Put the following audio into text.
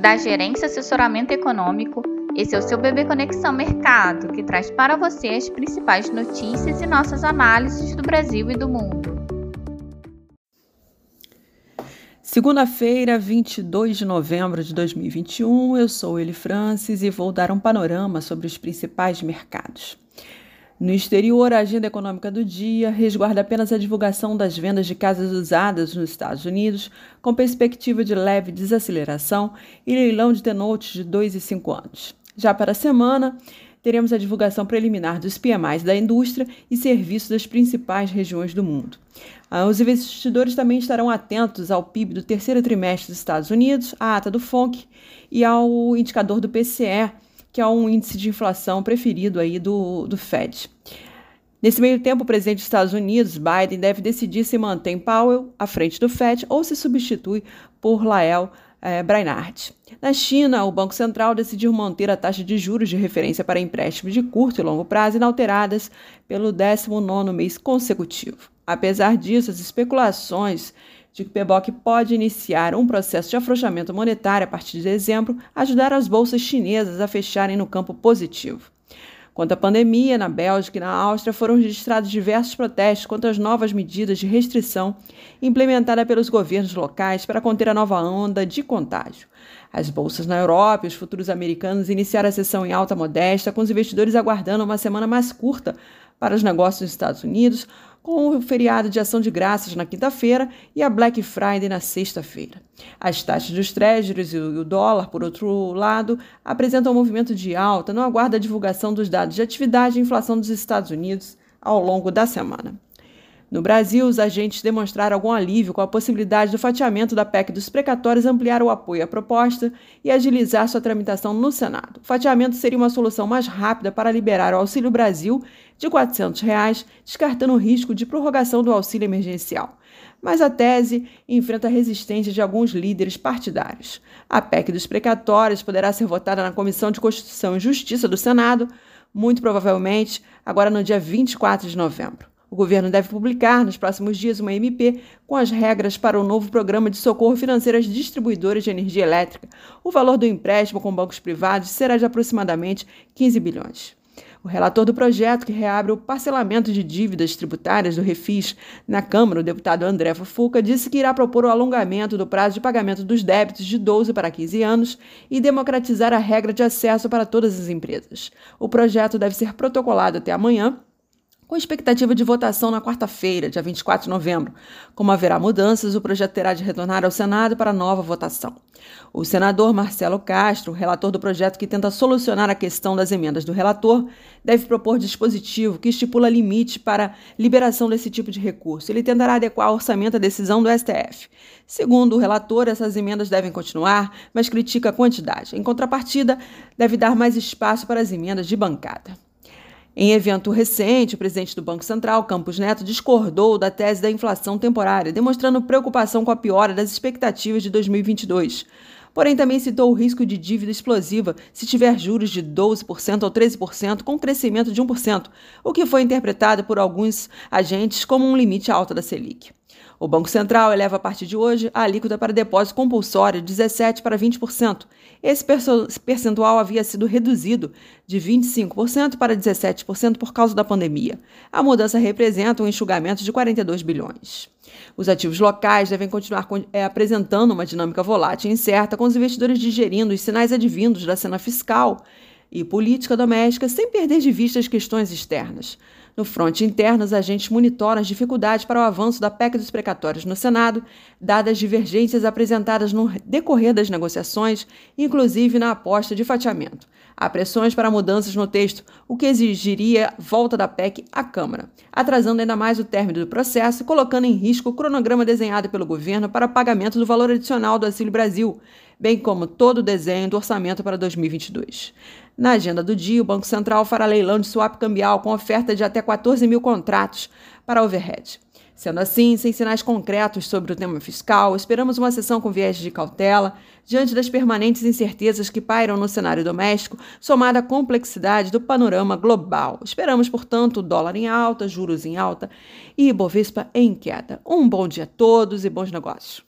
da Gerência Assessoramento Econômico. Esse é o seu Bebê Conexão Mercado, que traz para você as principais notícias e nossas análises do Brasil e do mundo. Segunda-feira, 22 de novembro de 2021, eu sou Eli Francis e vou dar um panorama sobre os principais mercados. No exterior, a agenda econômica do dia resguarda apenas a divulgação das vendas de casas usadas nos Estados Unidos, com perspectiva de leve desaceleração e leilão de tenotes de 2 e 5 anos. Já para a semana, teremos a divulgação preliminar dos PMIs da indústria e serviços das principais regiões do mundo. Ah, os investidores também estarão atentos ao PIB do terceiro trimestre dos Estados Unidos, à ata do FONC e ao indicador do PCE, que é um índice de inflação preferido aí do, do Fed. Nesse meio tempo, o presidente dos Estados Unidos, Biden, deve decidir se mantém Powell à frente do Fed ou se substitui por Lael eh, Brainard. Na China, o Banco Central decidiu manter a taxa de juros de referência para empréstimos de curto e longo prazo inalteradas pelo 19º mês consecutivo. Apesar disso, as especulações de que o PBOC pode iniciar um processo de afrouxamento monetário a partir de dezembro, ajudar as bolsas chinesas a fecharem no campo positivo. Quanto à pandemia, na Bélgica e na Áustria foram registrados diversos protestos contra as novas medidas de restrição implementadas pelos governos locais para conter a nova onda de contágio. As bolsas na Europa e os futuros americanos iniciaram a sessão em alta modesta, com os investidores aguardando uma semana mais curta para os negócios nos Estados Unidos, com o feriado de ação de graças na quinta-feira e a Black Friday na sexta-feira. As taxas dos treasuries e o dólar, por outro lado, apresentam um movimento de alta no aguardo da divulgação dos dados de atividade e inflação dos Estados Unidos ao longo da semana. No Brasil, os agentes demonstraram algum alívio com a possibilidade do fatiamento da PEC dos precatórios ampliar o apoio à proposta e agilizar sua tramitação no Senado. O fatiamento seria uma solução mais rápida para liberar o Auxílio Brasil de 400 reais, descartando o risco de prorrogação do auxílio emergencial. Mas a tese enfrenta a resistência de alguns líderes partidários. A PEC dos precatórios poderá ser votada na Comissão de Constituição e Justiça do Senado, muito provavelmente agora no dia 24 de novembro. O governo deve publicar nos próximos dias uma MP com as regras para o novo programa de socorro financeiro às distribuidoras de energia elétrica. O valor do empréstimo com bancos privados será de aproximadamente 15 bilhões. O relator do projeto, que reabre o parcelamento de dívidas tributárias do Refis na Câmara, o deputado André Fufuca, disse que irá propor o alongamento do prazo de pagamento dos débitos de 12 para 15 anos e democratizar a regra de acesso para todas as empresas. O projeto deve ser protocolado até amanhã com expectativa de votação na quarta-feira, dia 24 de novembro. Como haverá mudanças, o projeto terá de retornar ao Senado para nova votação. O senador Marcelo Castro, relator do projeto que tenta solucionar a questão das emendas do relator, deve propor dispositivo que estipula limite para liberação desse tipo de recurso. Ele tentará adequar o orçamento à decisão do STF. Segundo o relator, essas emendas devem continuar, mas critica a quantidade. Em contrapartida, deve dar mais espaço para as emendas de bancada. Em evento recente, o presidente do Banco Central, Campos Neto, discordou da tese da inflação temporária, demonstrando preocupação com a piora das expectativas de 2022. Porém, também citou o risco de dívida explosiva se tiver juros de 12% ou 13%, com crescimento de 1%, o que foi interpretado por alguns agentes como um limite alto da Selic. O Banco Central eleva a partir de hoje a alíquota para depósito compulsório de 17% para 20%. Esse percentual havia sido reduzido de 25% para 17% por causa da pandemia. A mudança representa um enxugamento de 42 bilhões. Os ativos locais devem continuar é, apresentando uma dinâmica volátil e incerta, com os investidores digerindo os sinais advindos da cena fiscal e política doméstica sem perder de vista as questões externas. No fronte interno, os agentes monitoram as dificuldades para o avanço da PEC dos precatórios no Senado, dadas as divergências apresentadas no decorrer das negociações, inclusive na aposta de fatiamento. Há pressões para mudanças no texto, o que exigiria volta da PEC à Câmara, atrasando ainda mais o término do processo, colocando em risco o cronograma desenhado pelo governo para pagamento do valor adicional do Auxílio Brasil, bem como todo o desenho do orçamento para 2022. Na agenda do dia, o Banco Central fará leilão de swap cambial com oferta de até 14 mil contratos para overhead. Sendo assim, sem sinais concretos sobre o tema fiscal, esperamos uma sessão com viés de cautela, diante das permanentes incertezas que pairam no cenário doméstico, somada à complexidade do panorama global. Esperamos, portanto, dólar em alta, juros em alta e Ibovespa em queda. Um bom dia a todos e bons negócios.